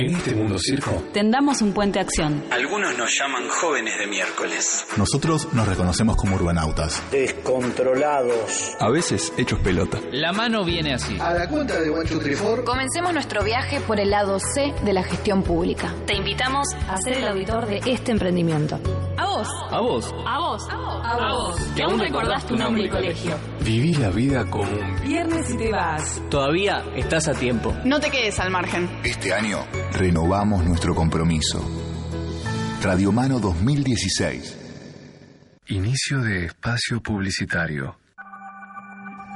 En este mundo circo, Tendamos un puente acción. Algunos nos llaman jóvenes de miércoles. Nosotros nos reconocemos como urbanautas. Descontrolados. a veces hechos pelota. La mano viene así. A la cuenta de Guancho Trifor, Comencemos nuestro viaje por el lado C de la gestión pública. Te invitamos a ser el auditor de este emprendimiento. A vos. A vos. A vos. A vos. Que aún recordás tu nombre y colegio. Viví la vida como un Viernes y te vas. Todavía estás a tiempo. No te quedes al margen. Este año renovamos nuestro compromiso. Radio Mano 2016. inicio de espacio publicitario.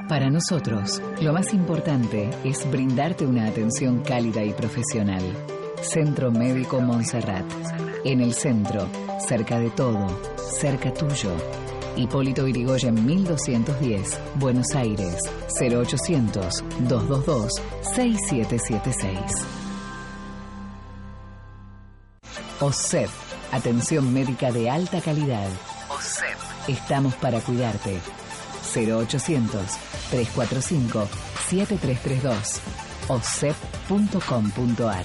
Para nosotros, lo más importante es brindarte una atención cálida y profesional. Centro Médico Montserrat. En el centro, cerca de todo, cerca tuyo. Hipólito Irigoyen 1210, Buenos Aires, 0800-222-6776. OSEP, atención médica de alta calidad. OSEP. Estamos para cuidarte. 0800-345-7332. osep.com.ar.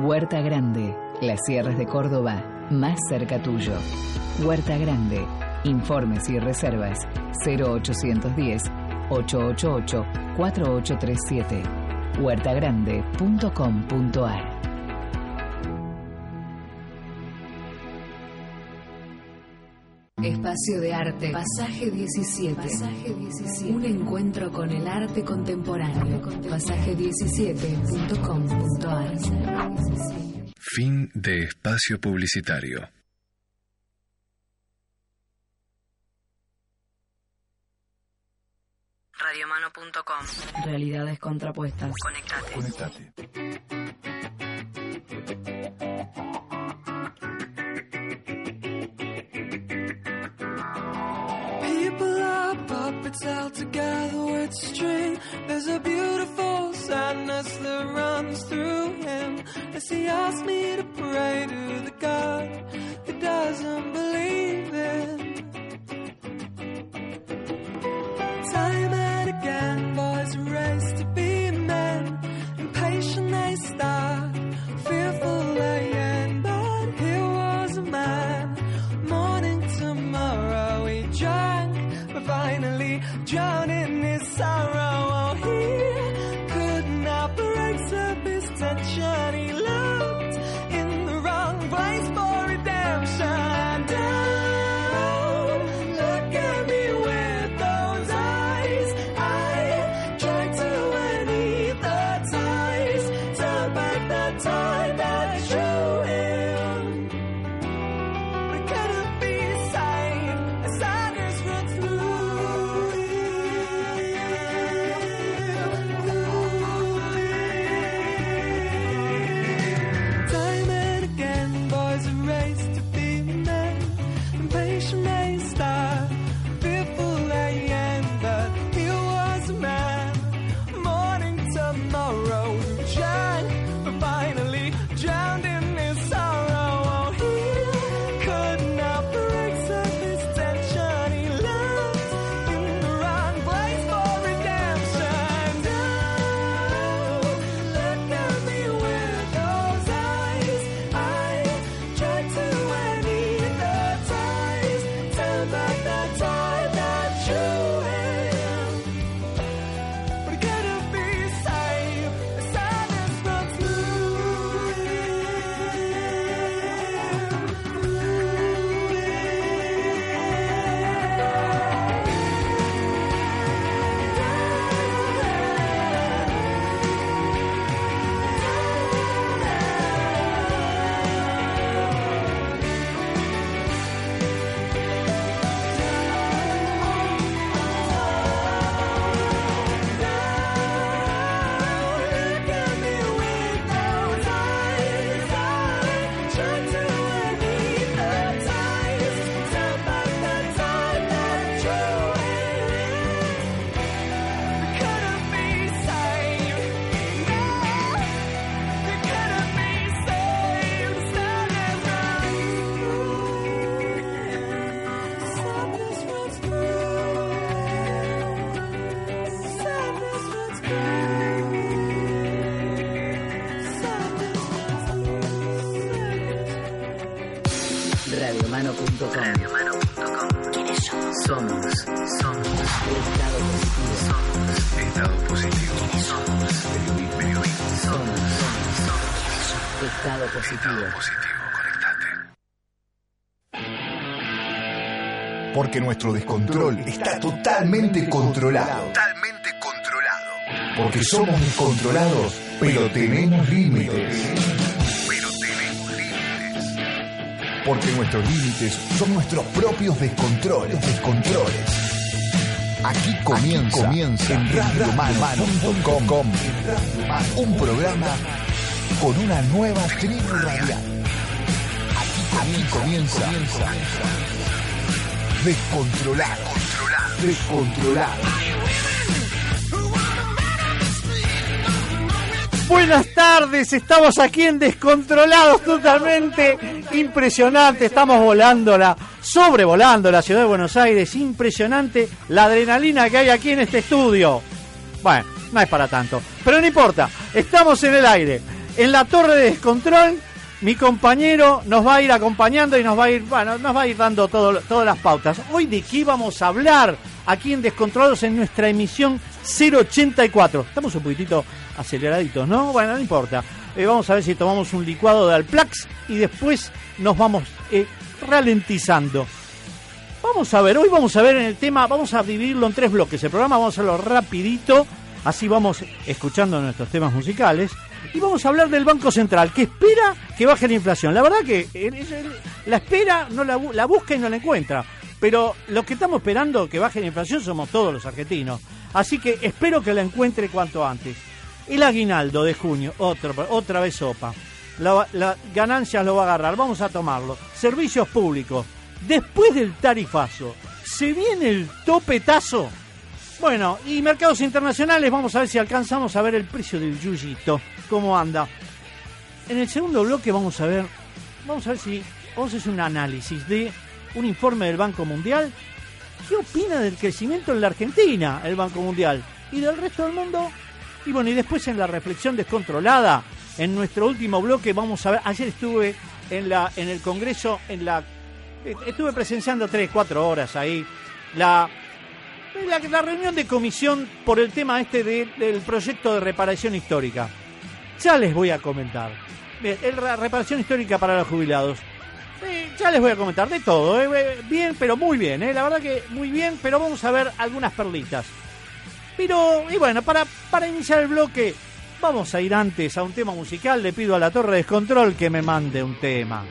Huerta Grande, las sierras de Córdoba, más cerca tuyo. Huerta Grande, informes y reservas 0810-888-4837. huertagrande.com.ar. Espacio de Arte, Pasaje 17. Un encuentro con el arte contemporáneo. Pasaje17.com.ar. Fin de espacio publicitario. Realidades contrapuestas. Conectate. Conectate. People are puppets held together with string. There's a beautiful sadness that runs through him as he asks me to pray to the God he doesn't believe in. Boys race to be men. Impatient they start, fearful they end. But here was a man, morning tomorrow he drank, but finally drowned in his sorrow. Porque nuestro descontrol está totalmente controlado. Totalmente controlado. Porque somos descontrolados, pero tenemos límites. Pero tenemos límites. Porque nuestros límites son nuestros propios descontroles. Descontroles. Aquí comienza, comienza en un programa con una nueva tribu radial. Aquí comienza, comienza descontrolado, descontrolado. Buenas tardes, estamos aquí en Descontrolados totalmente impresionante, estamos volándola, sobrevolando la ciudad de Buenos Aires, impresionante la adrenalina que hay aquí en este estudio. Bueno, no es para tanto, pero no importa, estamos en el aire, en la torre de descontrol, mi compañero nos va a ir acompañando y nos va a ir, bueno, nos va a ir dando todo, todas las pautas. Hoy de qué vamos a hablar aquí en Descontrolados en nuestra emisión 084. Estamos un poquitito aceleraditos, ¿no? Bueno, no importa. Eh, vamos a ver si tomamos un licuado de Alplax y después nos vamos eh, ralentizando. Vamos a ver, hoy vamos a ver en el tema, vamos a dividirlo en tres bloques. El programa vamos a hacerlo rapidito, así vamos escuchando nuestros temas musicales. Y vamos a hablar del Banco Central, que espera que baje la inflación. La verdad que la espera, no la, busca y no la encuentra. Pero lo que estamos esperando que baje la inflación somos todos los argentinos. Así que espero que la encuentre cuanto antes. El aguinaldo de junio, otra, otra vez sopa. La, la ganancia lo va a agarrar, vamos a tomarlo. Servicios públicos. Después del tarifazo, ¿se viene el topetazo? Bueno, y mercados internacionales, vamos a ver si alcanzamos a ver el precio del yuyito, cómo anda. En el segundo bloque vamos a ver, vamos a ver si vamos a hacer un análisis de un informe del Banco Mundial. ¿Qué opina del crecimiento en la Argentina, el Banco Mundial? Y del resto del mundo. Y bueno, y después en la reflexión descontrolada, en nuestro último bloque, vamos a ver, ayer estuve en, la, en el Congreso, en la, estuve presenciando tres, cuatro horas ahí, la, la, reunión de comisión por el tema este de, del proyecto de reparación histórica. Ya les voy a comentar. Bien, la reparación histórica para los jubilados. Eh, ya les voy a comentar de todo, eh, bien, pero muy bien, eh, la verdad que muy bien, pero vamos a ver algunas perlitas. Pero, y bueno, para, para iniciar el bloque, vamos a ir antes a un tema musical, le pido a la Torre Descontrol que me mande un tema.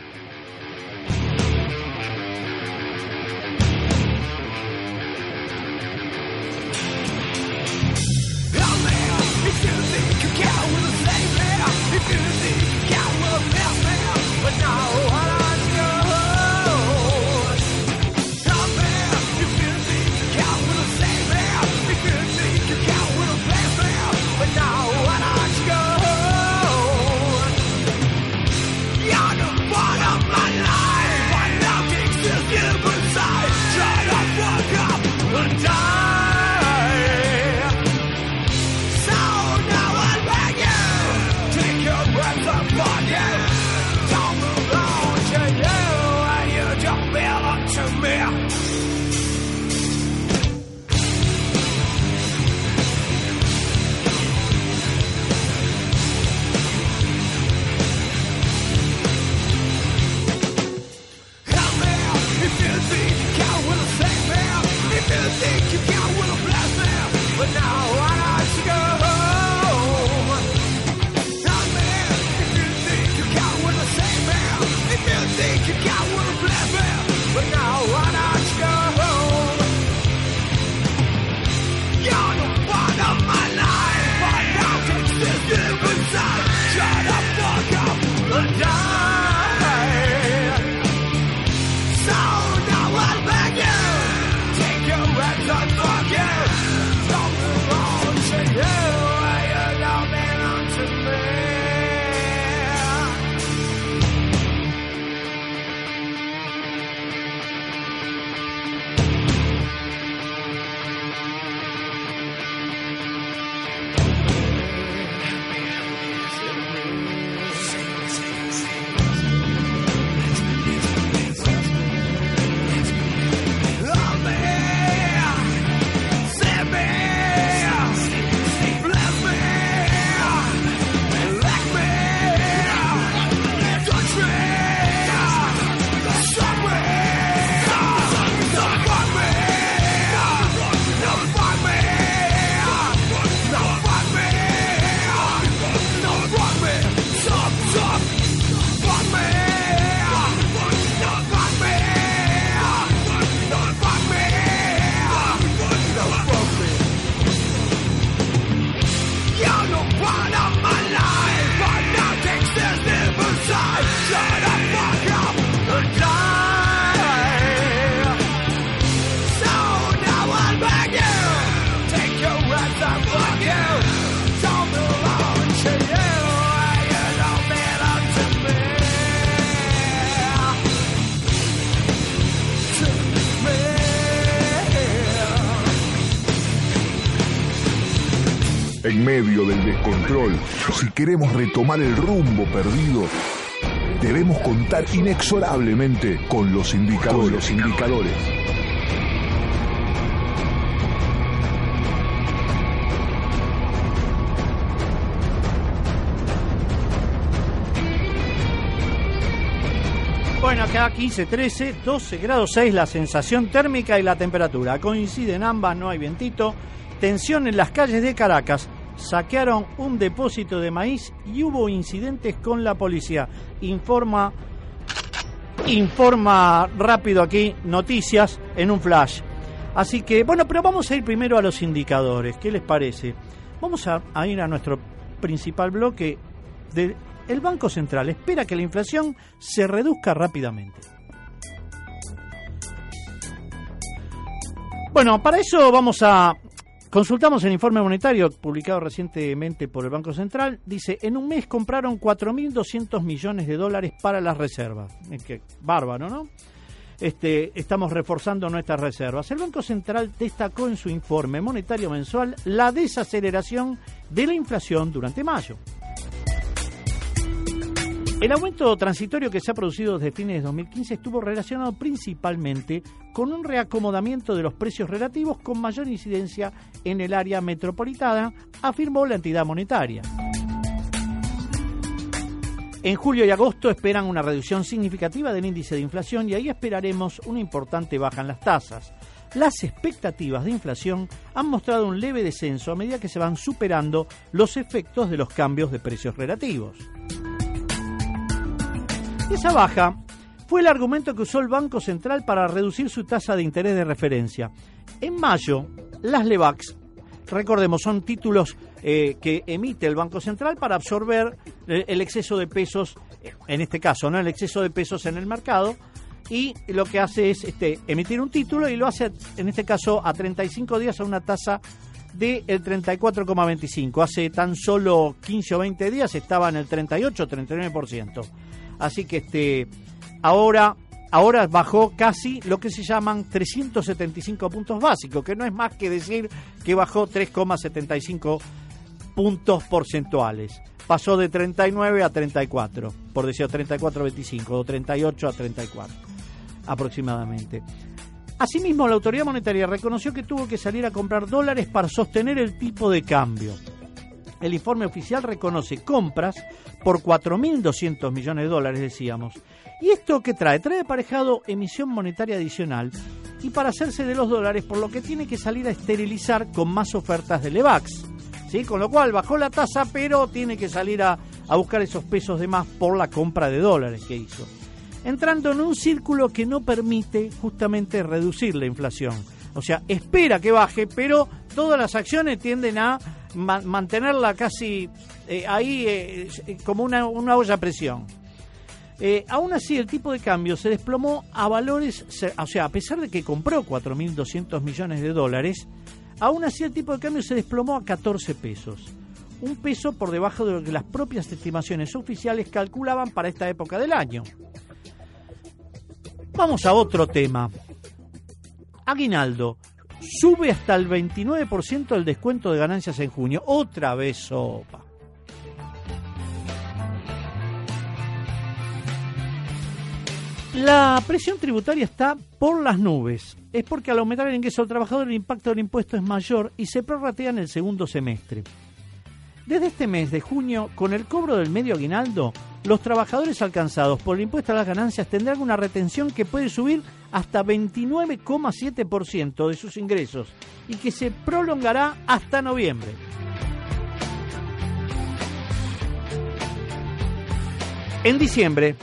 Si queremos retomar el rumbo perdido, debemos contar inexorablemente con los indicadores. Los indicadores. Bueno, acá 15, 13, 12 grados 6 la sensación térmica y la temperatura. Coinciden ambas, no hay vientito. Tensión en las calles de Caracas. Saquearon un depósito de maíz y hubo incidentes con la policía. Informa informa rápido aquí noticias en un flash. Así que, bueno, pero vamos a ir primero a los indicadores. ¿Qué les parece? Vamos a, ir a nuestro principal bloque de el Banco Central espera que la inflación se reduzca rápidamente. Bueno, para eso vamos a consultamos el informe monetario publicado recientemente por el Banco Central. Dice, en un mes compraron 4.200 millones de dólares para las reservas. Es bárbaro, ¿no? Este, estamos reforzando nuestras reservas. El Banco Central destacó en su informe monetario mensual la desaceleración de la inflación durante mayo. El aumento transitorio que se ha producido desde fines de 2015 estuvo relacionado principalmente con un reacomodamiento de los precios relativos con mayor incidencia en el área metropolitana, afirmó la entidad monetaria. En julio y agosto esperan una reducción significativa del índice de inflación y ahí esperaremos una importante baja en las tasas. Las expectativas de inflación han mostrado un leve descenso a medida que se van superando los efectos de los cambios de precios relativos. Esa baja fue el argumento que usó el Banco Central para reducir su tasa de interés de referencia. En mayo, las LEVAX, recordemos, son títulos eh, que emite el Banco Central para absorber eh, el exceso de pesos, en este caso, ¿no? El exceso de pesos en el mercado. Y lo que hace es este, emitir un título y lo hace, en este caso, a 35 días a una tasa del 34,25. Hace tan solo 15 o 20 días estaba en el 38 39%. Así que este ahora ahora bajó casi lo que se llaman 375 puntos básicos, que no es más que decir que bajó 3,75 puntos porcentuales. Pasó de 39 a 34, por decir 34 a 25 o 38 a 34 aproximadamente. Asimismo, la autoridad monetaria reconoció que tuvo que salir a comprar dólares para sostener el tipo de cambio. El informe oficial reconoce compras por 4.200 millones de dólares, decíamos. ¿Y esto qué trae? Trae aparejado emisión monetaria adicional y para hacerse de los dólares, por lo que tiene que salir a esterilizar con más ofertas de Levax. ¿sí? Con lo cual bajó la tasa, pero tiene que salir a, a buscar esos pesos de más por la compra de dólares que hizo. Entrando en un círculo que no permite justamente reducir la inflación. O sea, espera que baje, pero todas las acciones tienden a mantenerla casi eh, ahí eh, como una, una, olla a presión. Eh, aún así, el tipo de cambio se desplomó a valores, o sea, a pesar de que compró 4.200 millones de dólares, aún así el tipo de cambio se desplomó a 14 pesos. Un peso por debajo de lo que las propias estimaciones oficiales calculaban para esta época del año. Vamos a otro tema. Aguinaldo sube hasta el 29% el descuento de ganancias en junio. Otra vez sopa. La presión tributaria está por las nubes. Es porque al aumentar el ingreso del trabajador el impacto del impuesto es mayor y se prorratea en el segundo semestre. Desde este mes de junio, con el cobro del medio aguinaldo, los trabajadores alcanzados por el impuesto a las ganancias tendrán una retención que puede subir hasta 29,7% de sus ingresos y que se prolongará hasta noviembre. En diciembre,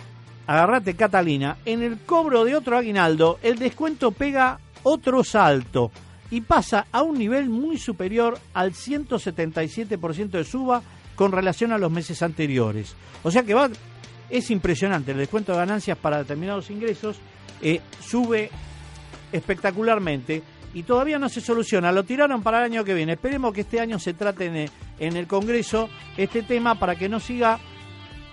agarrate Catalina, en el cobro de otro aguinaldo, el descuento pega otro salto y pasa a un nivel muy superior al 177% de suba con relación a los meses anteriores. O sea que va, es impresionante, el descuento de ganancias para determinados ingresos eh, sube espectacularmente y todavía no se soluciona. Lo tiraron para el año que viene. Esperemos que este año se trate en, en el Congreso este tema para que no siga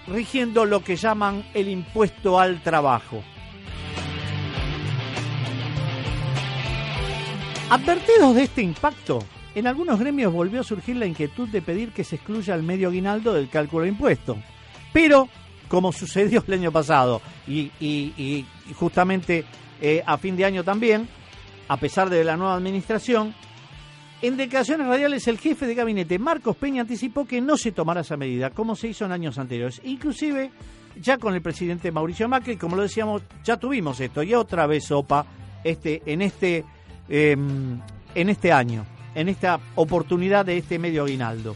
rigiendo lo que llaman el impuesto al trabajo. Advertidos de este impacto, en algunos gremios volvió a surgir la inquietud de pedir que se excluya el medio aguinaldo del cálculo de impuesto. Pero, como sucedió el año pasado y justamente eh, a fin de año también, a pesar de la nueva administración, en declaraciones radiales el jefe de gabinete Marcos Peña anticipó que no se tomará esa medida, como se hizo en años anteriores. Inclusive, ya con el presidente Mauricio Macri, como lo decíamos, ya tuvimos esto y otra vez sopa este, en este eh, en este año, en esta oportunidad de este medio aguinaldo.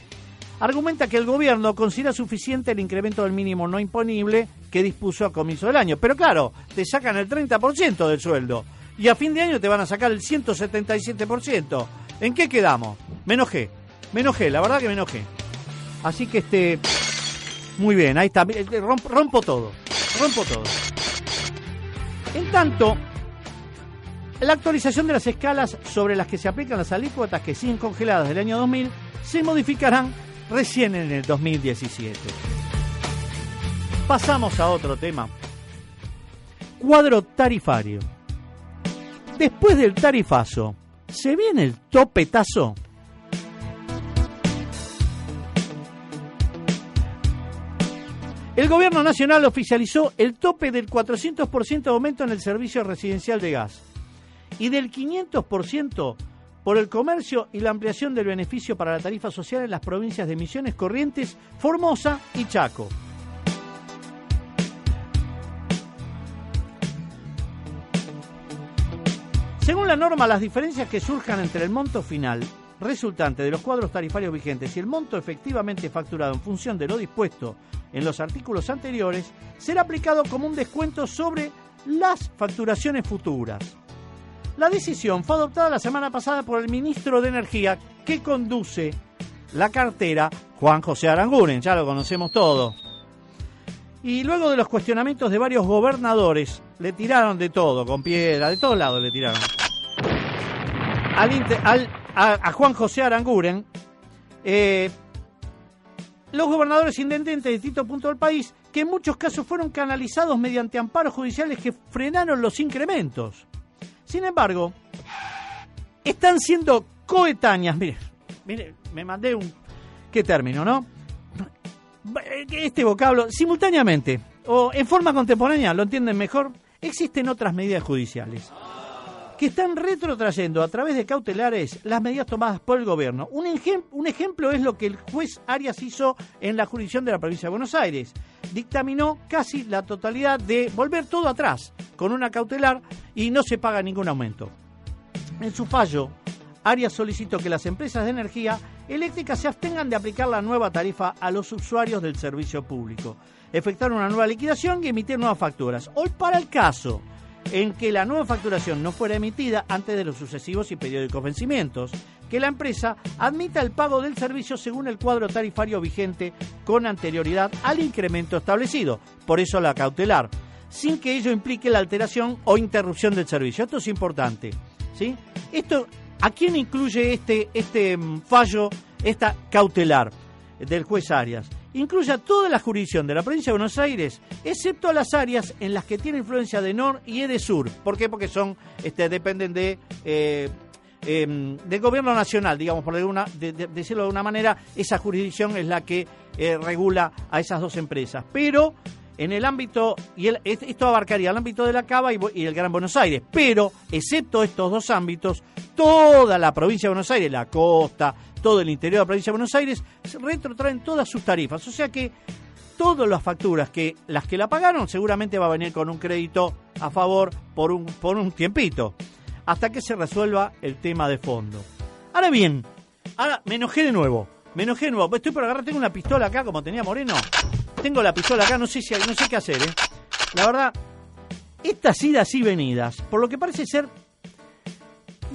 Argumenta que el gobierno considera suficiente el incremento del mínimo no imponible que dispuso a comienzo del año. Pero claro, te sacan el 30% del sueldo y a fin de año te van a sacar el 177%. ¿En qué quedamos? Me enojé, me enojé, la verdad que me enojé. Así que este, muy bien, ahí está, rompo, rompo todo, rompo todo. En tanto, la actualización de las escalas sobre las que se aplican las alícuotas que siguen congeladas del año 2000 se modificarán recién en el 2017. Pasamos a otro tema. Cuadro tarifario. Después del tarifazo, ¿se viene el topetazo? El gobierno nacional oficializó el tope del 400% de aumento en el servicio residencial de gas y del 500% por el comercio y la ampliación del beneficio para la tarifa social en las provincias de Misiones, Corrientes, Formosa y Chaco. Según la norma, las diferencias que surjan entre el monto final resultante de los cuadros tarifarios vigentes y el monto efectivamente facturado en función de lo dispuesto en los artículos anteriores será aplicado como un descuento sobre las facturaciones futuras. La decisión fue adoptada la semana pasada por el ministro de Energía que conduce la cartera, Juan José Aranguren, ya lo conocemos todos. Y luego de los cuestionamientos de varios gobernadores, le tiraron de todo, con piedra, de todos lados le tiraron. A Juan José Aranguren, eh, los gobernadores intendentes de distintos puntos del país, que en muchos casos fueron canalizados mediante amparos judiciales que frenaron los incrementos. Sin embargo, están siendo coetáneas. Mire, mire, me mandé un. ¿Qué término, no? Este vocablo, simultáneamente o en forma contemporánea, lo entienden mejor, existen otras medidas judiciales que están retrotrayendo a través de cautelares las medidas tomadas por el gobierno. Un, un ejemplo es lo que el juez Arias hizo en la jurisdicción de la provincia de Buenos Aires. Dictaminó casi la totalidad de volver todo atrás con una cautelar y no se paga ningún aumento. En su fallo, Arias solicitó que las empresas de energía eléctrica se abstengan de aplicar la nueva tarifa a los usuarios del servicio público, efectuar una nueva liquidación y emitir nuevas facturas. Hoy, para el caso en que la nueva facturación no fuera emitida antes de los sucesivos y periódicos vencimientos, que la empresa admita el pago del servicio según el cuadro tarifario vigente con anterioridad al incremento establecido, por eso la cautelar, sin que ello implique la alteración o interrupción del servicio. Esto es importante. ¿sí? Esto, ¿A quién incluye este, este mm, fallo, esta cautelar del juez Arias? Incluye a toda la jurisdicción de la provincia de Buenos Aires, excepto a las áreas en las que tiene influencia de NOR y EDESUR. ¿Por qué? Porque son, este, dependen de, eh, eh, del gobierno nacional, digamos, por decirlo de una manera, esa jurisdicción es la que eh, regula a esas dos empresas. Pero en el ámbito, y el- es- esto abarcaría el ámbito de la Cava y, y el Gran Buenos Aires, pero excepto estos dos ámbitos, toda la provincia de Buenos Aires, la costa, todo el interior de la provincia de Buenos Aires, retrotraen todas sus tarifas. O sea que todas las facturas que las que la pagaron seguramente va a venir con un crédito a favor por un, por un tiempito, hasta que se resuelva el tema de fondo. Ahora bien, ahora me enojé de nuevo, me enojé de nuevo, estoy por agarrar, tengo una pistola acá como tenía Moreno. tengo la pistola acá, no sé si no sé qué hacer, ¿eh? La verdad, estas idas y venidas, por lo que parece ser,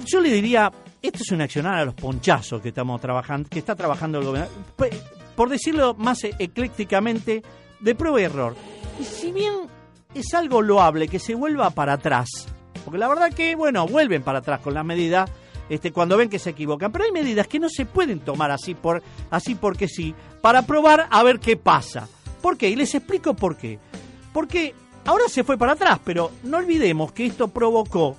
yo le diría, esto es un accionar a los ponchazos que estamos trabajando, que está trabajando el gobierno. Por decirlo más e- eclécticamente, de prueba y error. Y si bien es algo loable que se vuelva para atrás, porque la verdad que, bueno, vuelven para atrás con la medida este, cuando ven que se equivocan, pero hay medidas que no se pueden tomar así, por, así porque sí, para probar a ver qué pasa. ¿Por qué? Y les explico por qué. Porque ahora se fue para atrás, pero no olvidemos que esto provocó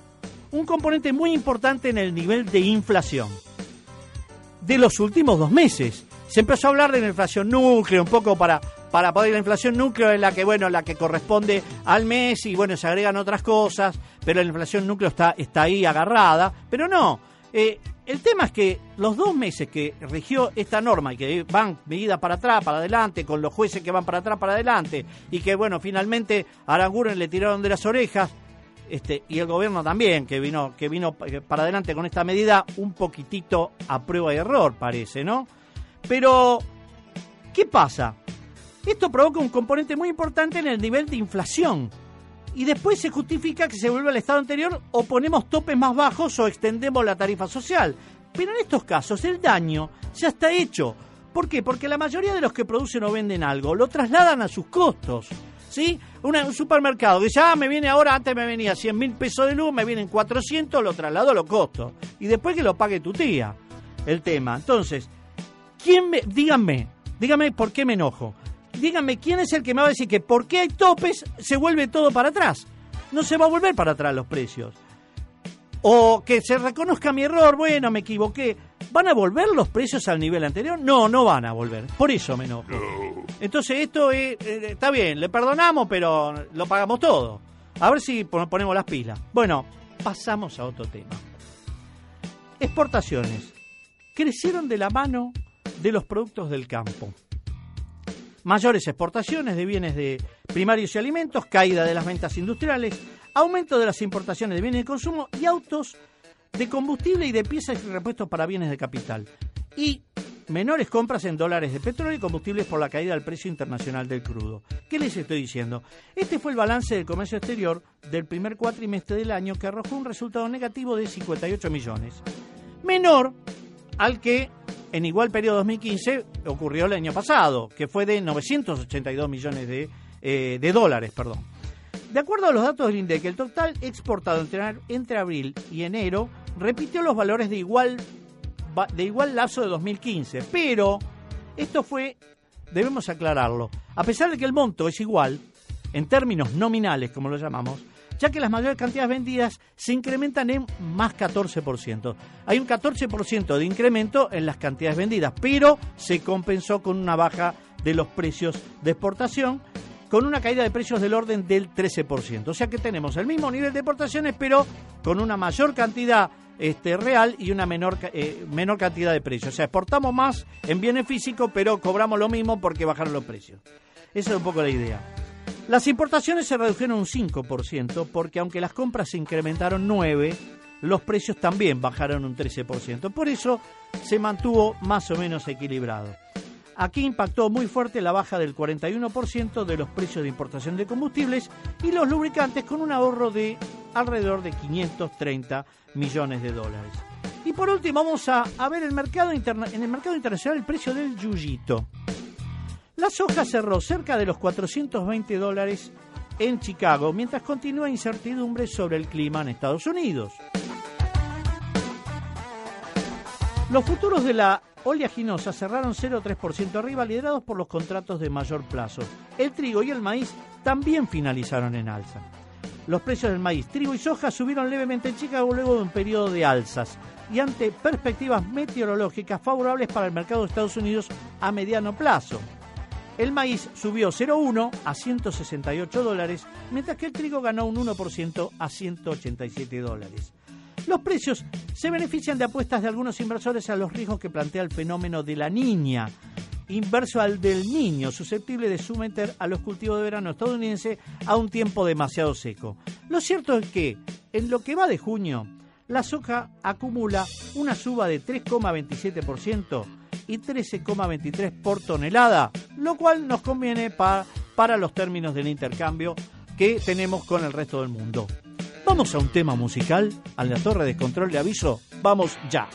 un componente muy importante en el nivel de inflación de los últimos dos meses. Se empezó a hablar de la inflación núcleo, un poco para, para poder la inflación núcleo es la que, bueno, la que corresponde al mes y bueno, se agregan otras cosas, pero la inflación núcleo está, está ahí agarrada, pero no. Eh, el tema es que los dos meses que rigió esta norma y que van medidas para atrás, para adelante, con los jueces que van para atrás, para adelante, y que bueno, finalmente a Aranguren le tiraron de las orejas, este, y el gobierno también, que vino, que vino para adelante con esta medida, un poquitito a prueba y error, parece, ¿no? Pero, ¿qué pasa? Esto provoca un componente muy importante en el nivel de inflación. Y después se justifica que se vuelva al estado anterior o ponemos topes más bajos o extendemos la tarifa social. Pero en estos casos el daño ya está hecho. ¿Por qué? Porque la mayoría de los que producen o venden algo lo trasladan a sus costos. ¿Sí? Un supermercado que ya me viene ahora, antes me venía 100 mil pesos de luz, me vienen 400, lo traslado a los costos. Y después que lo pague tu tía. El tema. Entonces, ¿quién me, díganme, díganme por qué me enojo. Díganme quién es el que me va a decir que por qué hay topes se vuelve todo para atrás. No se va a volver para atrás los precios. O que se reconozca mi error, bueno, me equivoqué. ¿Van a volver los precios al nivel anterior? No, no van a volver. Por eso me enojo. Entonces esto es, eh, está bien, le perdonamos, pero lo pagamos todo. A ver si pon- ponemos las pilas. Bueno, pasamos a otro tema. Exportaciones. Crecieron de la mano de los productos del campo. Mayores exportaciones de bienes de primarios y alimentos, caída de las ventas industriales, aumento de las importaciones de bienes de consumo y autos de combustible y de piezas y repuestos para bienes de capital. Y menores compras en dólares de petróleo y combustibles por la caída del precio internacional del crudo. ¿Qué les estoy diciendo? Este fue el balance del comercio exterior del primer cuatrimestre del año que arrojó un resultado negativo de 58 millones. Menor al que en igual periodo 2015 ocurrió el año pasado, que fue de 982 millones de, eh, de dólares. Perdón. De acuerdo a los datos del INDEC, el total exportado entre, abril y enero repitió los valores de igual, de igual lapso de 2015, pero esto fue, debemos aclararlo, a pesar de que el monto es igual, en términos nominales, como lo llamamos, ya que las mayores cantidades vendidas se incrementan en más 14%. Hay un 14% de incremento en las cantidades vendidas, pero se compensó con una baja de los precios de exportación, con una caída de precios del orden del 13%. O sea que tenemos el mismo nivel de exportaciones, pero con una mayor cantidad este, real y una menor, eh, menor cantidad de precios. O sea, exportamos más en bienes físicos, pero cobramos lo mismo porque bajaron los precios. Esa es un poco la idea. Las importaciones se redujeron un 5% porque aunque las compras se incrementaron 9%, los precios también bajaron un 13%. Por eso se mantuvo más o menos equilibrado. Aquí impactó muy fuerte la baja del 41% de los precios de importación de combustibles y los lubricantes con un ahorro de alrededor de 530 millones de dólares. Y por último vamos a, ver el mercado interna- en el mercado internacional el precio del yuyito. La soja cerró cerca de los 420 dólares en Chicago, mientras continúa incertidumbre sobre el clima en Estados Unidos. Los futuros de la oleaginosa cerraron 0,3% arriba, liderados por los contratos de mayor plazo. El trigo y el maíz también finalizaron en alza. Los precios del maíz, trigo y soja subieron levemente en Chicago luego de un periodo de alzas y ante perspectivas meteorológicas favorables para el mercado de Estados Unidos a mediano plazo. El maíz subió 0,1 a 168 dólares, mientras que el trigo ganó un 1% a 187 dólares. Los precios se benefician de apuestas de algunos inversores a los riesgos que plantea el fenómeno de la niña, inverso al del niño, susceptible de someter a los cultivos de verano estadounidense a un tiempo demasiado seco. Lo cierto es que, en lo que va de junio, la soja acumula una suba de 3,27% y 13,23 por tonelada, lo cual nos conviene pa para los términos del intercambio que tenemos con el resto del mundo. Vamos a un tema musical, a la torre de control de aviso, vamos ya.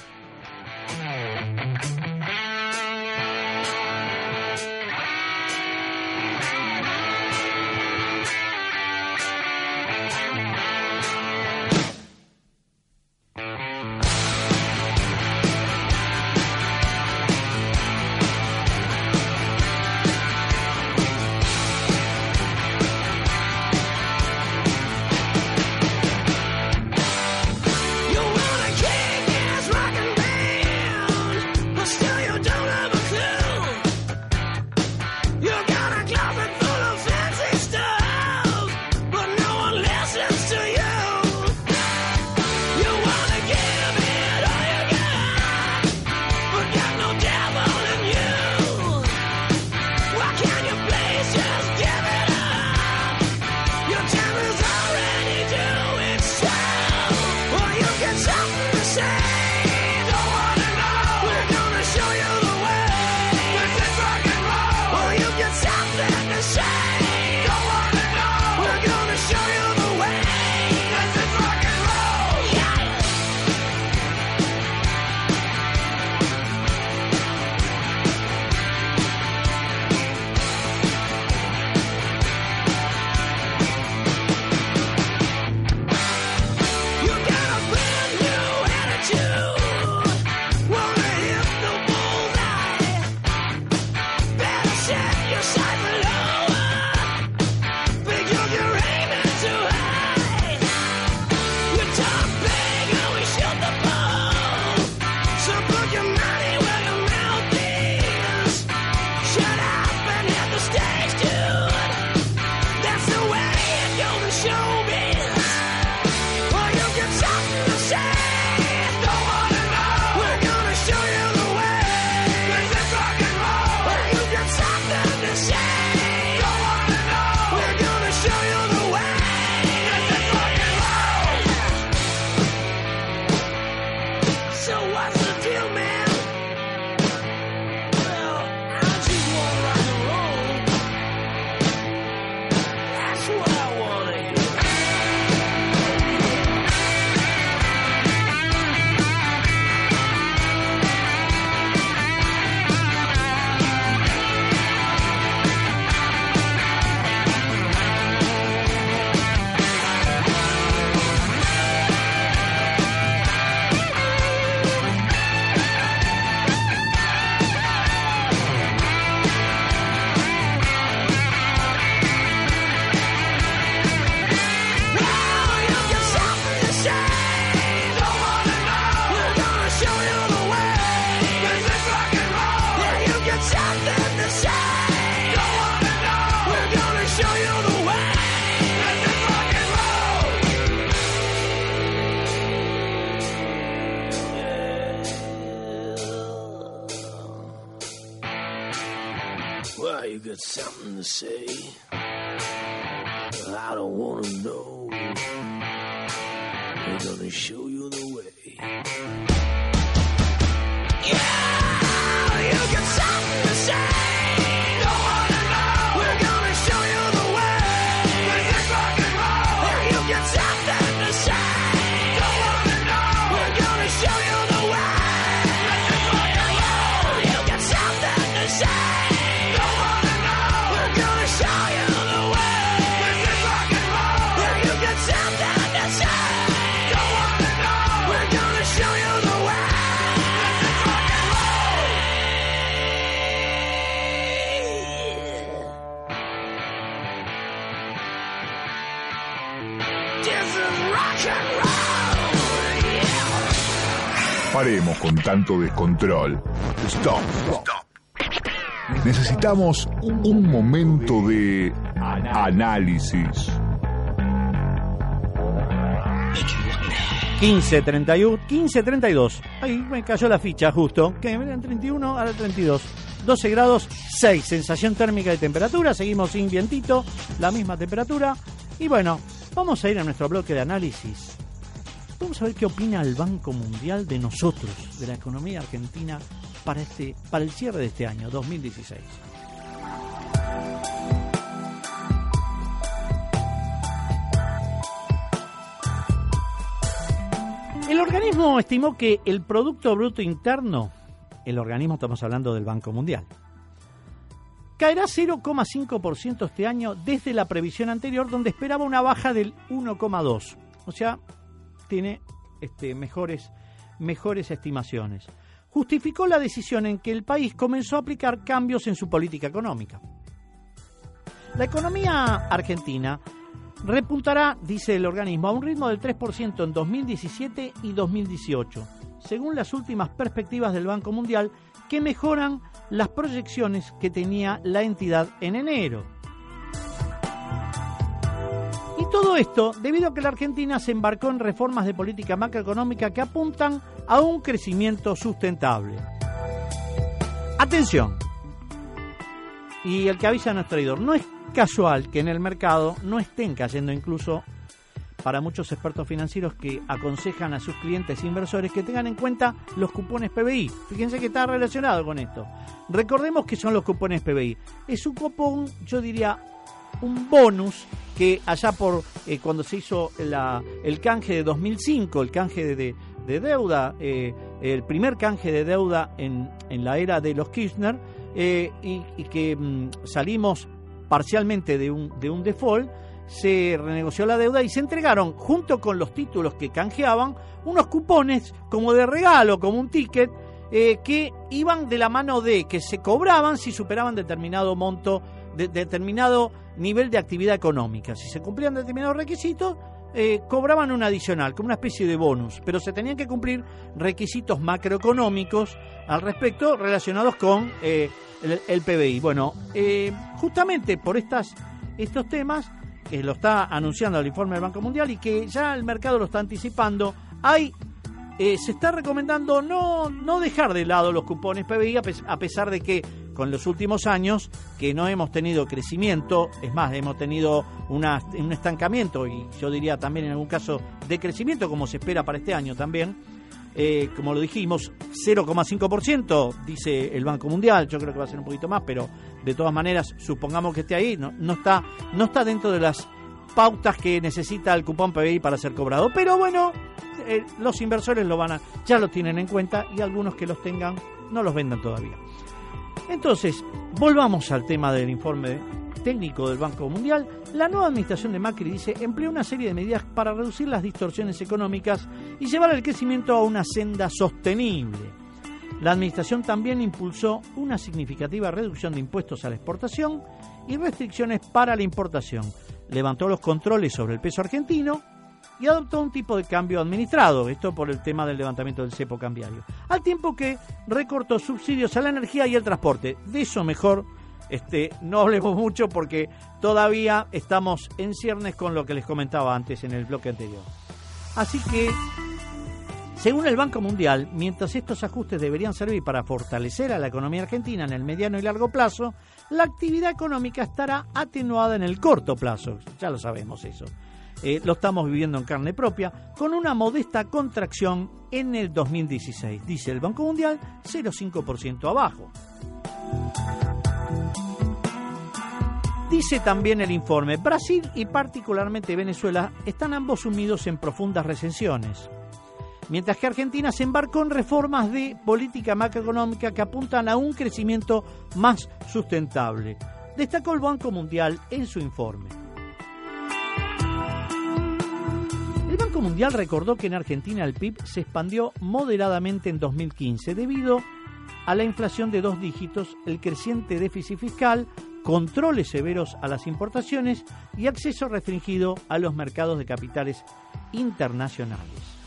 something to say. I don't wanna know. They're gonna show. paremos con tanto descontrol. Stop. Stop. Necesitamos un momento de análisis. 15, 31, 15, 32. Ahí me cayó la ficha justo. Que eran 31 a 32. 12 grados 6, sensación térmica y temperatura. Seguimos sin vientito, la misma temperatura. Y bueno, vamos a ir a nuestro bloque de análisis Vamos a ver qué opina el Banco Mundial de nosotros, de la economía argentina, para, este, para el cierre de este año 2016. El organismo estimó que el Producto Bruto Interno, el organismo estamos hablando del Banco Mundial, caerá 0,5% este año desde la previsión anterior donde esperaba una baja del 1,2%. O sea, tiene este, mejores, mejores estimaciones. Justificó la decisión en que el país comenzó a aplicar cambios en su política económica. La economía argentina repuntará, dice el organismo, a un ritmo del 3% en 2017 y 2018, según las últimas perspectivas del Banco Mundial, que mejoran las proyecciones que tenía la entidad en enero. Todo esto debido a que la Argentina se embarcó en reformas de política macroeconómica que apuntan a un crecimiento sustentable. Atención. Y el que avisa no es traidor. No es casual que en el mercado no estén cayendo incluso para muchos expertos financieros que aconsejan a sus clientes inversores que tengan en cuenta los cupones PBI. Fíjense que está relacionado con esto. Recordemos que son los cupones PBI. Es un cupón, yo diría, un bonus que allá por eh, cuando se hizo el canje de 2005, el canje de, de deuda, eh, el primer canje de deuda en, en la era de los Kirchner, eh, y, y, que mm, salimos parcialmente de un, de un default, se renegoció la deuda y se entregaron, junto con los títulos que canjeaban, unos cupones como de regalo, como un ticket, eh, que iban de la mano de que se cobraban si superaban determinado monto, de, determinado nivel de actividad económica. Si se cumplían determinados requisitos, eh, cobraban un adicional, como una especie de bonus, pero se tenían que cumplir requisitos macroeconómicos al respecto relacionados con eh, el, PBI. Bueno, justamente por estas, estos temas, que lo está anunciando el informe del Banco Mundial y que ya el mercado lo está anticipando, hay eh, se está recomendando no, no dejar de lado los cupones PBI a pesar de que con los últimos años que no hemos tenido crecimiento, es más, hemos tenido una, un estancamiento y yo diría también en algún caso de crecimiento como se espera para este año también, eh, como lo dijimos, 0,5% dice el Banco Mundial, yo creo que va a ser un poquito más, pero de todas maneras supongamos que esté ahí, no, no, está, no está dentro de las pautas que necesita el cupón PBI para ser cobrado, pero bueno, eh, los inversores lo van a, ya lo tienen en cuenta y algunos que los tengan no los vendan todavía. Entonces, volvamos al tema del informe técnico del Banco Mundial. La nueva administración de Macri dice empleó una serie de medidas para reducir las distorsiones económicas y llevar el crecimiento a una senda sostenible. La administración también impulsó una significativa reducción de impuestos a la exportación y restricciones para la importación. Levantó los controles sobre el peso argentino y adoptó un tipo de cambio administrado, esto por el tema del levantamiento del cepo cambiario, al tiempo que recortó subsidios a la energía y el transporte. De eso mejor este, no hablemos mucho porque todavía estamos en ciernes con lo que les comentaba antes en el bloque anterior. Así que, según el Banco Mundial, mientras estos ajustes deberían servir para fortalecer a la economía argentina en el mediano y largo plazo, la actividad económica estará atenuada en el corto plazo, ya lo sabemos eso. Eh, lo estamos viviendo en carne propia, con una modesta contracción en el 2016, dice el Banco Mundial, 0,5% abajo. Dice también el informe, Brasil y particularmente Venezuela están ambos sumidos en profundas recensiones, mientras que Argentina se embarcó en reformas de política macroeconómica que apuntan a un crecimiento más sustentable, destacó el Banco Mundial en su informe. Mundial recordó que en Argentina el PIB se expandió moderadamente en 2015 debido a la inflación de dos dígitos, el creciente déficit fiscal, controles severos a las importaciones y acceso restringido a los mercados de capitales internacionales.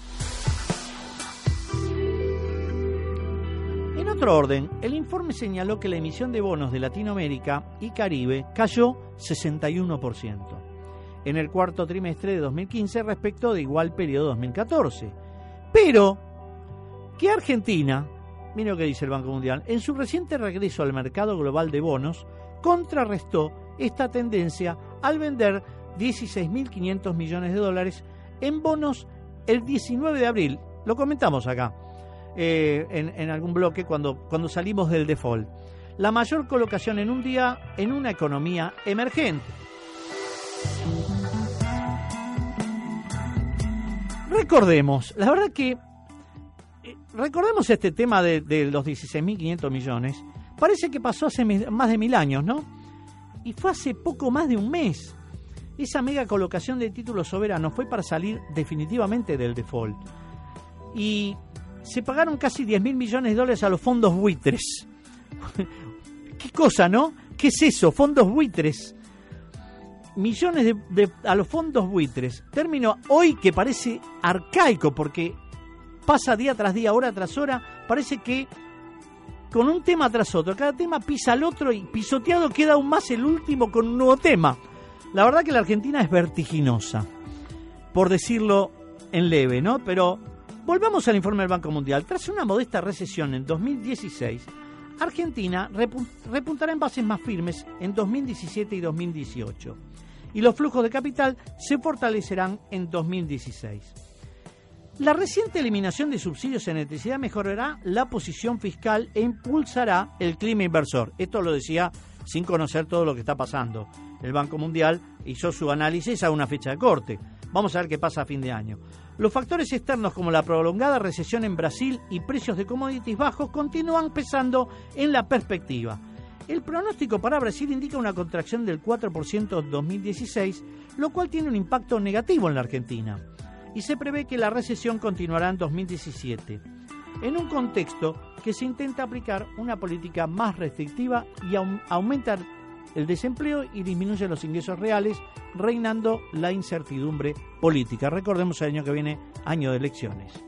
En otro orden, el informe señaló que la emisión de bonos de Latinoamérica y Caribe cayó 61% en el cuarto trimestre de 2015 respecto de igual periodo 2014. Pero que Argentina, mire lo que dice el Banco Mundial, en su reciente regreso al mercado global de bonos, contrarrestó esta tendencia al vender 16.500 millones de dólares en bonos el 19 de abril. Lo comentamos acá. eh, en, en algún bloque cuando, cuando salimos del default. La mayor colocación en un día en una economía emergente. Recordemos, la verdad que eh, recordemos este tema de, de los 16.500 millones. Parece que pasó hace más de mil años, ¿no? Y fue hace poco más de un mes. Esa mega colocación de títulos soberanos fue para salir definitivamente del default. Y se pagaron casi 10 mil millones de dólares a los fondos buitres. ¿Qué cosa, no? ¿Qué es eso? Fondos buitres. Millones de, a los fondos buitres. Término hoy que parece arcaico porque pasa día tras día, hora tras hora. Parece que con un tema tras otro, cada tema pisa al otro y pisoteado queda aún más el último con un nuevo tema. La verdad que la Argentina es vertiginosa, por decirlo en leve, ¿no? Pero volvamos al informe del Banco Mundial. Tras una modesta recesión en 2016, Argentina repu- repuntará en bases más firmes en 2017 y 2018. Y los flujos de capital se fortalecerán en 2016. La reciente eliminación de subsidios en electricidad mejorará la posición fiscal e impulsará el clima inversor. Esto lo decía sin conocer todo lo que está pasando. El Banco Mundial hizo su análisis a una fecha de corte. Vamos a ver qué pasa a fin de año. Los factores externos como la prolongada recesión en Brasil y precios de commodities bajos continúan pesando en la perspectiva. El pronóstico para Brasil indica una contracción del 4% en 2016, lo cual tiene un impacto negativo en la Argentina. Y se prevé que la recesión continuará en 2017, en un contexto que se intenta aplicar una política más restrictiva y aum- aumentar el desempleo y disminuye los ingresos reales, reinando la incertidumbre política. Recordemos el año que viene, año de elecciones.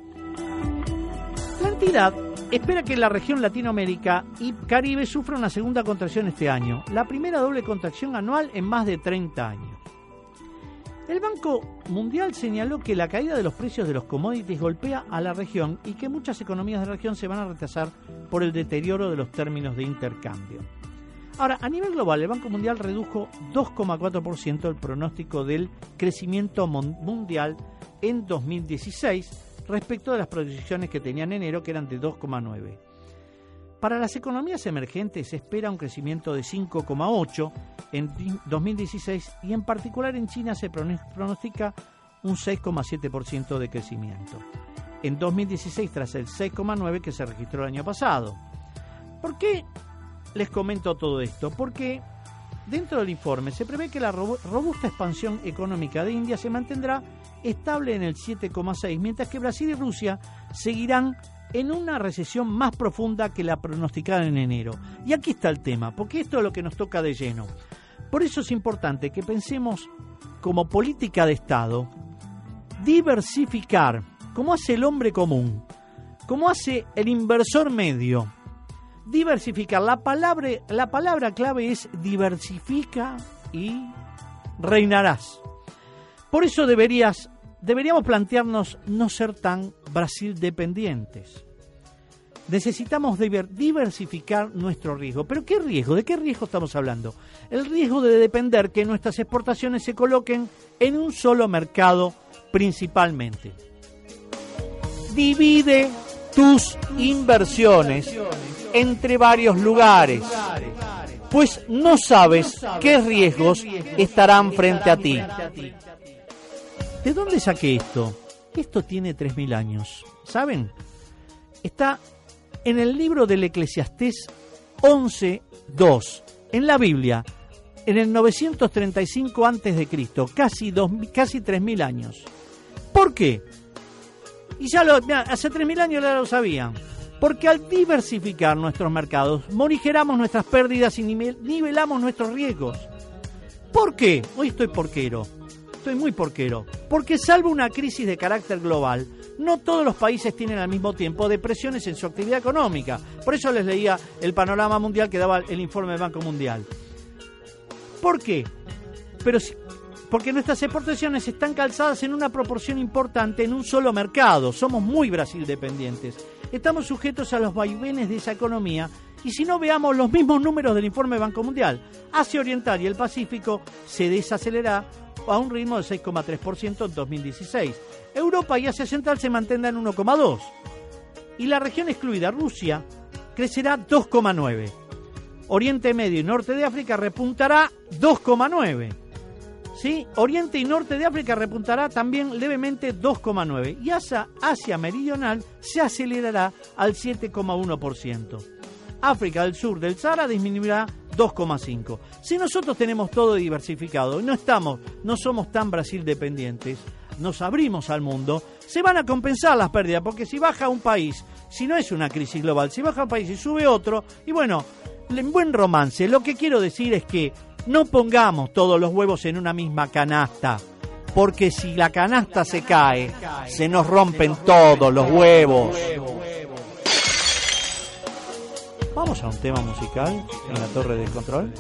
La entidad espera que la región Latinoamérica y Caribe sufra una segunda contracción este año, la primera doble contracción anual en más de 30 años. El Banco Mundial señaló que la caída de los precios de los commodities golpea a la región y que muchas economías de la región se van a retrasar por el deterioro de los términos de intercambio. Ahora, a nivel global, el Banco Mundial redujo 2,4% el pronóstico del crecimiento mundial en 2016 respecto de las proyecciones que tenía en enero, que eran de 2,9%. Para las economías emergentes se espera un crecimiento de 5,8 en di- 2016 y en particular en China se prono- pronostica un 6,7% de crecimiento. En 2016 tras el 6,9 que se registró el año pasado. ¿Por qué les comento todo esto? Porque dentro del informe se prevé que la robu- robusta expansión económica de India se mantendrá estable en el 7,6, mientras que Brasil y Rusia seguirán en una recesión más profunda que la pronosticada en enero. Y aquí está el tema, porque esto es lo que nos toca de lleno. Por eso es importante que pensemos como política de Estado, diversificar, como hace el hombre común, como hace el inversor medio. Diversificar, la palabra, la palabra clave es diversifica y reinarás. Por eso deberías, deberíamos plantearnos no ser tan Brasil dependientes. Necesitamos diver- diversificar nuestro riesgo. ¿Pero qué riesgo? ¿De qué riesgo estamos hablando? El riesgo de depender que nuestras exportaciones se coloquen en un solo mercado principalmente. Divide tus inversiones entre varios lugares, pues no sabes qué riesgos estarán frente a ti. ¿De dónde saqué esto? Esto tiene 3.000 años. ¿Saben? Está en el libro del Eclesiastés 11.2, en la Biblia, en el 935 antes de Cristo, casi, casi 3.000 años. ¿Por qué? Y ya lo, mirá, hace 3.000 años ya lo sabían. Porque al diversificar nuestros mercados, morigeramos nuestras pérdidas y nive- nivelamos nuestros riesgos. ¿Por qué? Hoy estoy porquero. Estoy muy porquero. Porque salvo una crisis de carácter global, no todos los países tienen al mismo tiempo depresiones en su actividad económica. Por eso les leía el panorama mundial que daba el informe del Banco Mundial. ¿Por qué? Pero si- porque nuestras exportaciones están calzadas en una proporción importante en un solo mercado. Somos muy Brasil dependientes. Estamos sujetos a los vaivenes de esa economía y si no veamos los mismos números del informe Banco Mundial, Asia Oriental y el Pacífico se desacelerará a un ritmo de 6,3% en 2016. Europa y Asia Central se mantendrán en 1,2%. Y la región excluida, Rusia, crecerá 2,9. Oriente Medio y Norte de África repuntará 2,9. ¿Sí? Oriente y Norte de África repuntará también levemente 2,9. Y Asia, Asia Meridional se acelerará al 7,1%. África del Sur del Sahara disminuirá 2,5. Si nosotros tenemos todo diversificado y no estamos, no somos tan Brasil dependientes, nos abrimos al mundo, se van a compensar las pérdidas, porque si baja un país, si no es una crisis global, si baja un país y sube otro, y bueno, en buen romance, lo que quiero decir es que no pongamos todos los huevos en una misma canasta, porque si la canasta se cae, se nos rompen todos los huevos. Vamos a un tema musical en la torre de control.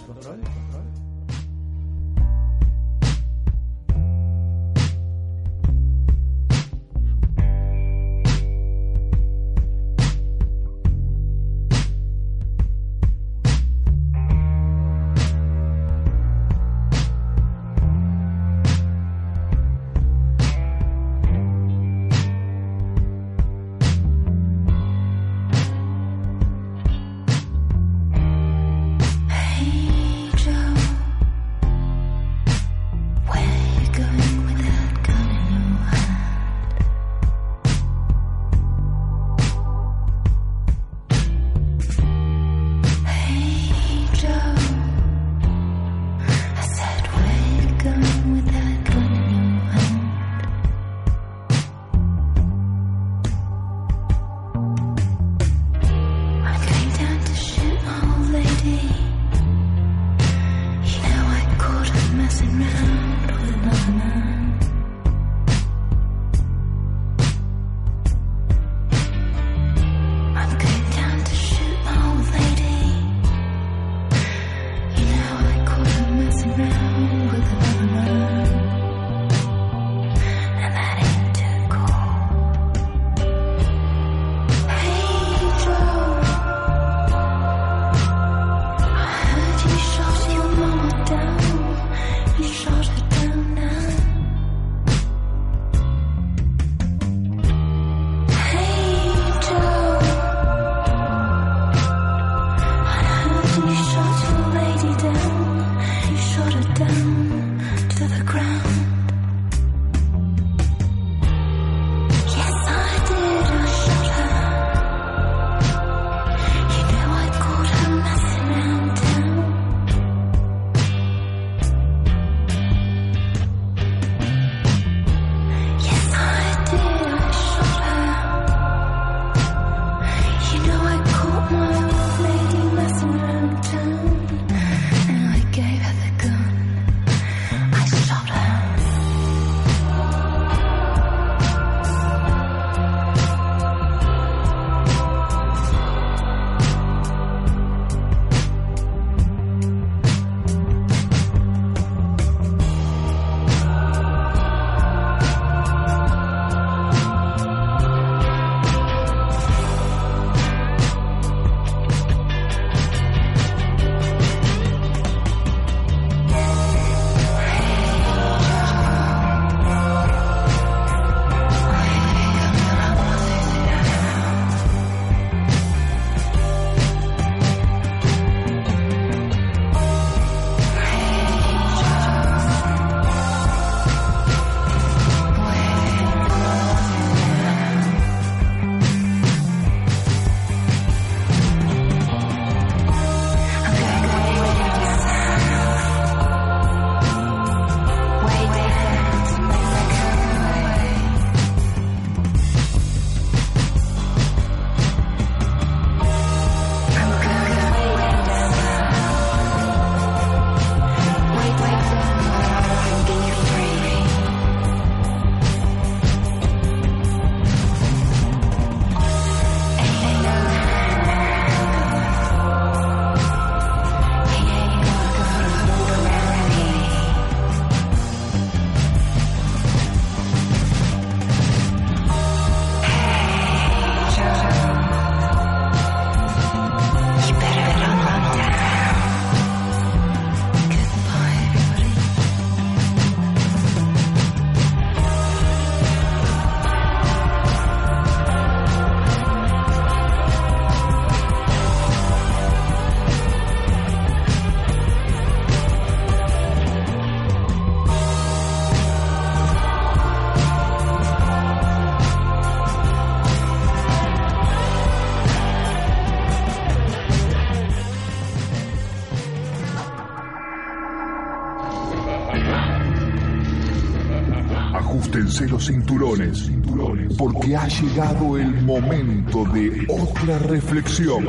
Cinturones, porque ha llegado el momento de otra reflexión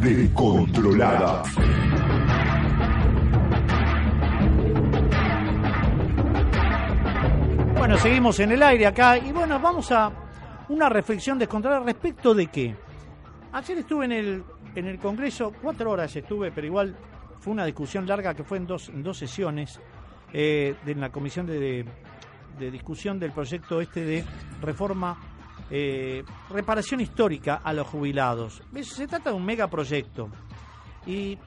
descontrolada. Bueno, seguimos en el aire acá y bueno, vamos a una reflexión descontrolada respecto de qué. Ayer estuve en el, en el Congreso, cuatro horas estuve, pero igual fue una discusión larga que fue en dos, en dos sesiones eh, de la comisión de, discusión del proyecto este de reforma, eh, reparación histórica a los jubilados. Se trata de un megaproyecto y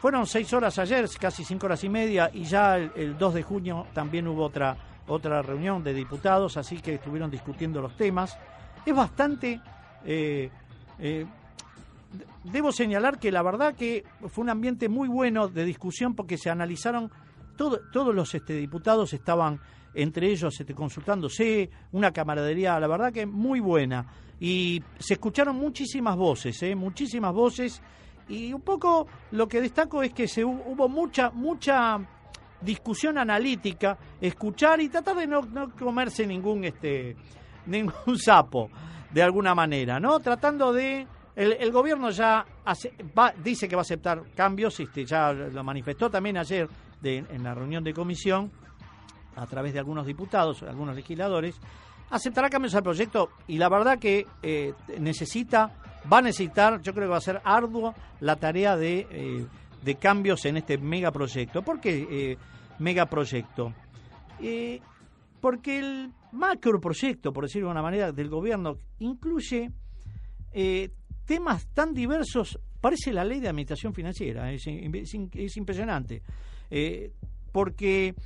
fueron seis horas ayer, casi cinco horas y media, y ya el, el 2 de junio también hubo otra otra reunión de diputados, así que estuvieron discutiendo los temas. Es bastante... Eh, eh, debo señalar que la verdad que fue un ambiente muy bueno de discusión porque se analizaron, todo, todos los este, diputados estaban entre ellos este, consultándose, una camaradería, la verdad que muy buena. Y se escucharon muchísimas voces, ¿eh? muchísimas voces. Y un poco lo que destaco es que se hubo mucha, mucha discusión analítica, escuchar y tratar de no, comerse ningún este ningún sapo de alguna manera, ¿no? Tratando de el, el gobierno ya va, dice que va a aceptar cambios, este, ya lo manifestó también ayer de, en la reunión de comisión a través de algunos diputados, algunos legisladores, aceptará cambios al proyecto y la verdad que eh, necesita, va a necesitar, yo creo que va a ser arduo la tarea de eh, de cambios en este megaproyecto. ¿Por qué eh, megaproyecto? Eh, porque el macroproyecto, por decirlo de una manera, del gobierno incluye temas tan diversos, parece la ley de administración financiera, es, es, es impresionante, porque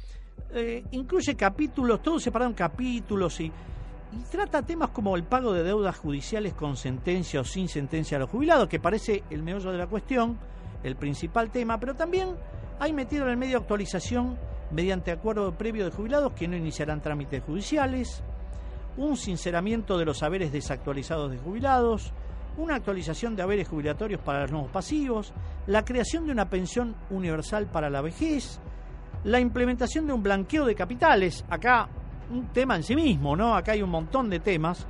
eh, incluye capítulos, todos separados en capítulos y, y trata temas como el pago de deudas judiciales con sentencia o sin sentencia a los jubilados, que parece el meollo de la cuestión, el principal tema, pero también hay metido en el medio actualización mediante acuerdo previo de jubilados que no iniciarán trámites judiciales, un sinceramiento de los saberes desactualizados de jubilados, una actualización de haberes jubilatorios para los nuevos pasivos, la creación de una pensión universal para la vejez, la implementación de un blanqueo de capitales, acá un tema en sí mismo, ¿no? Acá hay un montón de temas,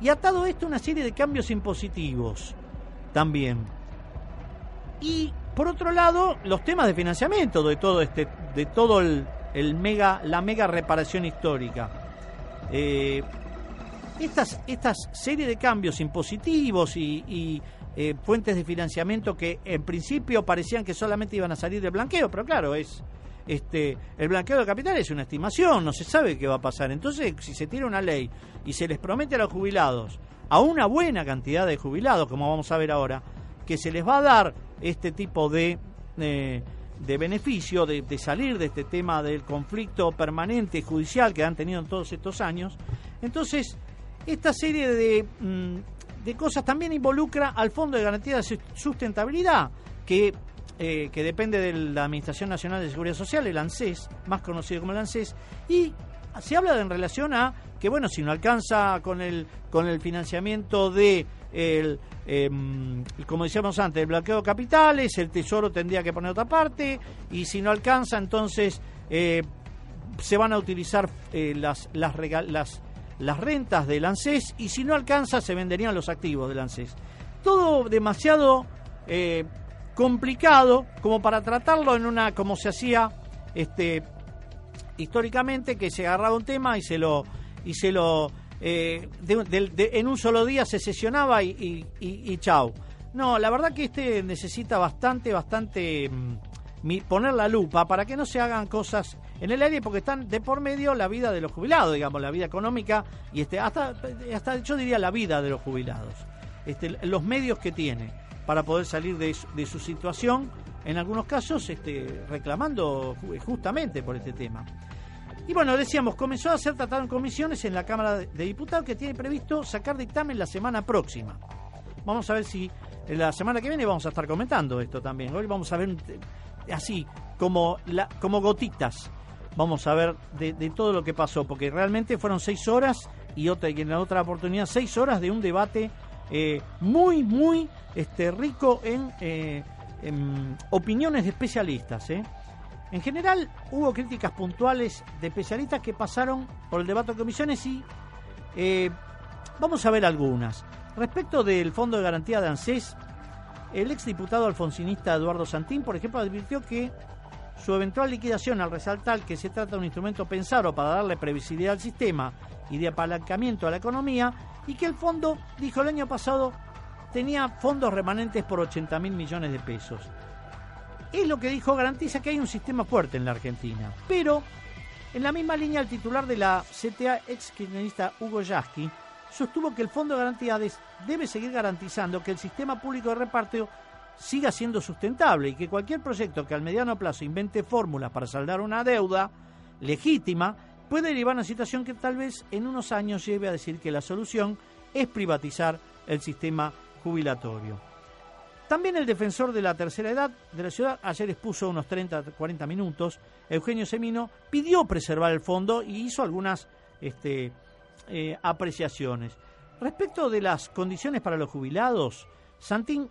y atado esto una serie de cambios impositivos también. Y por otro lado, los temas de financiamiento de todo este, de todo el, mega, la mega reparación histórica. Eh, estas, estas serie de cambios impositivos y, y eh, fuentes de financiamiento que en principio parecían que solamente iban a salir del blanqueo, pero claro, es este el blanqueo de capital es una estimación, no se sabe qué va a pasar. Entonces, si se tira una ley y se les promete a los jubilados, a una buena cantidad de jubilados, como vamos a ver ahora, que se les va a dar este tipo de, eh, de beneficio, de, salir de este tema del conflicto permanente judicial que han tenido en todos estos años. Entonces, esta serie de, mm, de cosas también involucra al Fondo de Garantía de Sustentabilidad, que, eh, que depende de la Administración Nacional de Seguridad Social, el ANSES, más conocido como el ANSES, y se habla en relación a que, bueno, si no alcanza con el, con el financiamiento de el, eh, como decíamos antes, el bloqueo de capitales, el Tesoro tendría que poner otra parte, y si no alcanza, entonces eh, se van a utilizar eh, las, las, las, rentas del ANSES, y si no alcanza, se venderían los activos del ANSES. Todo demasiado complicado como para tratarlo en una, como se hacía este, históricamente, que se agarraba un tema y se lo... Y se lo eh, de, de, de, en un solo día se sesionaba y, y, y, y, chau. No, la verdad que este necesita bastante, bastante mm, poner la lupa para que no se hagan cosas en el aire porque están de por medio la vida de los jubilados, digamos, la vida económica y este hasta, hasta yo diría la vida de los jubilados, este, los medios que tiene para poder salir de, su situación, en algunos casos este, reclamando justamente por este tema. Y bueno, decíamos, comenzó a ser tratado en comisiones en la Cámara de Diputados que tiene previsto sacar dictamen la semana próxima. Vamos a ver si la semana que viene vamos a estar comentando esto también. Hoy vamos a ver así, como, la, como gotitas, vamos a ver de, de, todo lo que pasó, porque realmente fueron seis horas y, otra, y en la otra oportunidad seis horas de un debate eh, muy, muy este, rico en, eh, en opiniones de especialistas. ¿eh? En general, hubo críticas puntuales de especialistas que pasaron por el debate de comisiones y vamos a ver algunas. Respecto del Fondo de Garantía de ANSES, el exdiputado alfonsinista Eduardo Santín, por ejemplo, advirtió que su eventual liquidación, al resaltar que se trata de un instrumento pensado para darle previsibilidad al sistema y de apalancamiento a la economía, y que el fondo, dijo el año pasado, tenía fondos remanentes por 80 mil millones de pesos. Es lo que dijo, garantiza que hay un sistema fuerte en la Argentina. Pero, en la misma línea, el titular de la CTA, ex kirchnerista Hugo Yasky, sostuvo que el Fondo de Garantías debe seguir garantizando que el sistema público de reparto siga siendo sustentable y que cualquier proyecto que al mediano plazo invente fórmulas para saldar una deuda legítima puede derivar una situación que tal vez en unos años lleve a decir que la solución es privatizar el sistema jubilatorio. También el defensor de la tercera edad de la ciudad, ayer expuso unos 30-40 minutos, Eugenio Semino, pidió preservar el fondo y hizo algunas este, eh, apreciaciones. Respecto de las condiciones para los jubilados, Santín,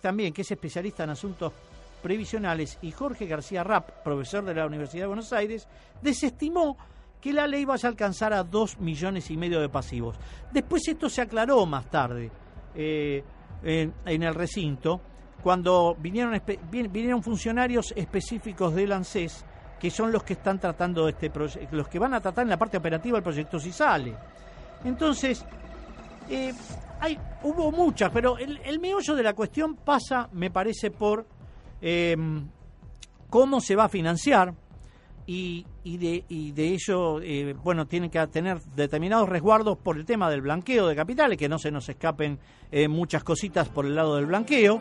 también que es especialista en asuntos previsionales, y Jorge García Rapp, profesor de la Universidad de Buenos Aires, desestimó que la ley vaya a alcanzar a 2 millones y medio de pasivos. Después esto se aclaró más tarde. Eh, en, el recinto cuando vinieron, vinieron funcionarios específicos del ANSES que son los que están tratando este proyecto, los que van a tratar en la parte operativa el proyecto si sale. Entonces, eh, hay, hubo muchas, pero el, el, meollo de la cuestión pasa, me parece, por eh, cómo se va a financiar y, y, de, y de ello, eh, bueno, tienen que tener determinados resguardos por el tema del blanqueo de capitales, que no se nos escapen eh, muchas cositas por el lado del blanqueo,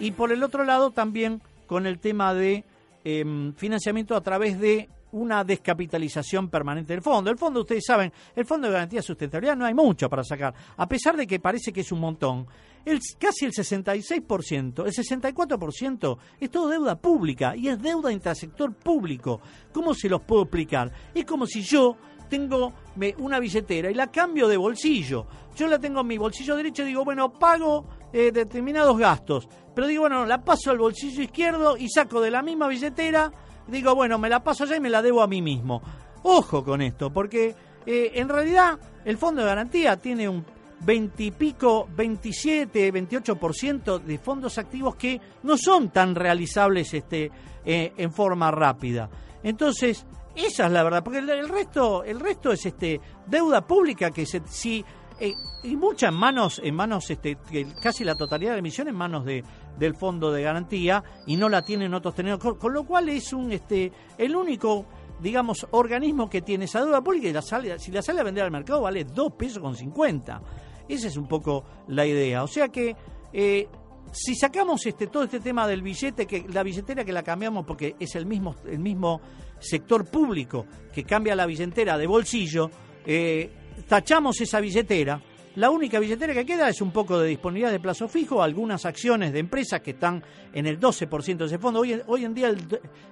y por el otro lado también con el tema de eh, financiamiento a través de una descapitalización permanente del fondo. El fondo, ustedes saben, el Fondo de Garantía de Sustentabilidad no hay mucho para sacar, a pesar de que parece que es un montón. El, casi el 66%, el 64% es todo deuda pública y es deuda intrasector público. ¿Cómo se los puedo explicar? Es como si yo tengo una billetera y la cambio de bolsillo. Yo la tengo en mi bolsillo derecho y digo, bueno, pago eh, determinados gastos. Pero digo, bueno, la paso al bolsillo izquierdo y saco de la misma billetera digo, bueno, me la paso allá y me la debo a mí mismo. Ojo con esto, porque eh, en realidad el fondo de garantía tiene un 20 y pico, 27, 28% de fondos activos que no son tan realizables este, eh, en forma rápida. Entonces, esa es la verdad, porque el, resto, el resto es este deuda pública que se, si eh, y mucha en manos, en manos, este, casi la totalidad de la emisión en manos de, del fondo de garantía y no la tienen otros tenedores, con, lo cual es un, este, el único, digamos, organismo que tiene esa deuda pública y la sale, si la sale a vender al mercado vale 2 pesos con 50. Esa es un poco la idea. O sea que eh, si sacamos este todo este tema del billete, que la billetera que la cambiamos porque es el mismo, el mismo sector público que cambia la billetera de bolsillo, eh, tachamos esa billetera, la única billetera que queda es un poco de disponibilidad de plazo fijo, algunas acciones de empresas que están en el 12% de ese fondo. Hoy, en día el,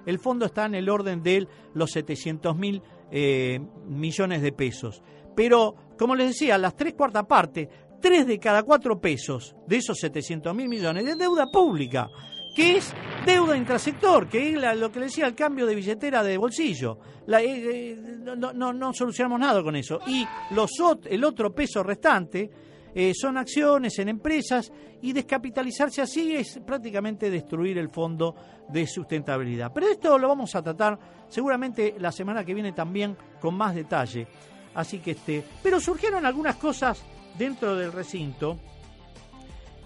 el, fondo está en el orden de los 700 mil eh, millones de pesos. Pero, como les decía, las tres cuartas partes, tres de cada cuatro pesos de esos 700 mil millones de deuda pública que es deuda intrasector, que es lo que le decía el cambio de billetera de bolsillo. Eh, eh, no, no, no, solucionamos nada con eso. Y los, el otro peso restante eh, son acciones en empresas y descapitalizarse así es prácticamente destruir el fondo de sustentabilidad. Pero esto lo vamos a tratar seguramente la semana que viene también con más detalle. Así que este, pero surgieron algunas cosas dentro del recinto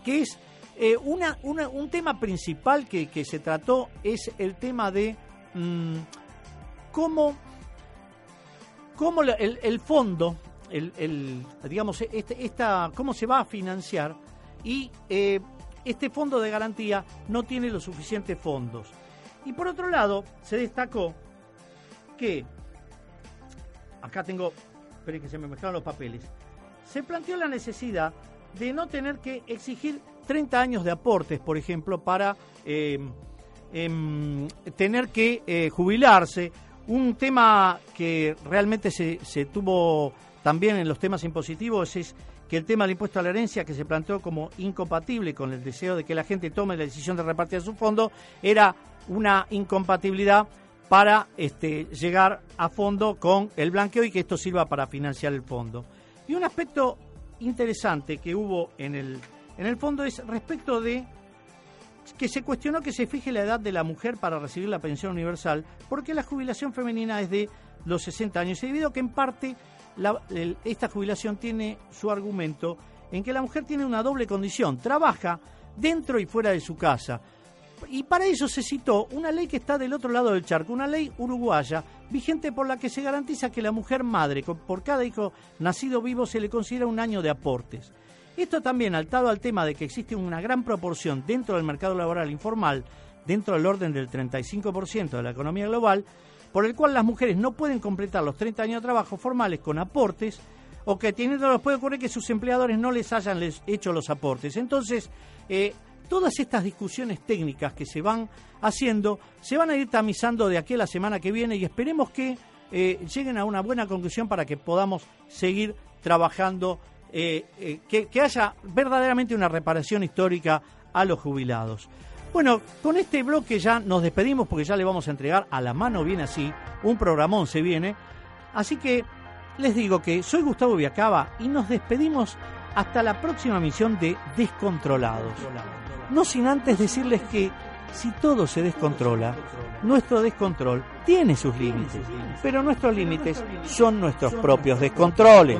que es eh, una, un tema principal que, que, se trató es el tema de mmm, cómo, cómo el, el, fondo, el, el, digamos, este, esta, cómo se va a financiar y eh, este fondo de garantía no tiene los suficientes fondos. Y por otro lado, se destacó que, acá tengo, esperen que se me mezclaron los papeles, se planteó la necesidad de no tener que exigir 30 años de aportes, por ejemplo, para eh, eh, tener que eh, jubilarse. Un tema que realmente se, se, tuvo también en los temas impositivos es que el tema del impuesto a la herencia, que se planteó como incompatible con el deseo de que la gente tome la decisión de repartir su fondo, era una incompatibilidad para este, llegar a fondo con el blanqueo y que esto sirva para financiar el fondo. Y un aspecto interesante que hubo en el, en el fondo es respecto de que se cuestionó que se fije la edad de la mujer para recibir la pensión universal, porque la jubilación femenina es de los 60 años, y debido a que en parte esta jubilación tiene su argumento en que la mujer tiene una doble condición, trabaja dentro y fuera de su casa. Y para eso se citó una ley que está del otro lado del charco, una ley uruguaya vigente por la que se garantiza que la mujer madre, por cada hijo nacido vivo, se le considera un año de aportes. Esto también altado al tema de que existe una gran proporción dentro del mercado laboral informal, dentro del orden del 35% de la economía global, por el cual las mujeres no pueden completar los 30 años de trabajo formales con aportes o que teniéndolos puede ocurrir que sus empleadores no les hayan les hecho los aportes. Entonces, eh, todas estas discusiones técnicas que se van haciendo se van a ir tamizando de aquí a la semana que viene y esperemos que eh, lleguen a una buena conclusión para que podamos seguir trabajando, eh, eh, que, haya verdaderamente una reparación histórica a los jubilados. Bueno, con este bloque ya nos despedimos porque ya le vamos a entregar a la mano viene así, un programón se viene. Así que les digo que soy Gustavo Viacaba y nos despedimos hasta la próxima misión de Descontrolados. No sin antes decirles que si todo se descontrola, nuestro descontrol tiene sus límites, pero nuestros límites son nuestros propios descontroles.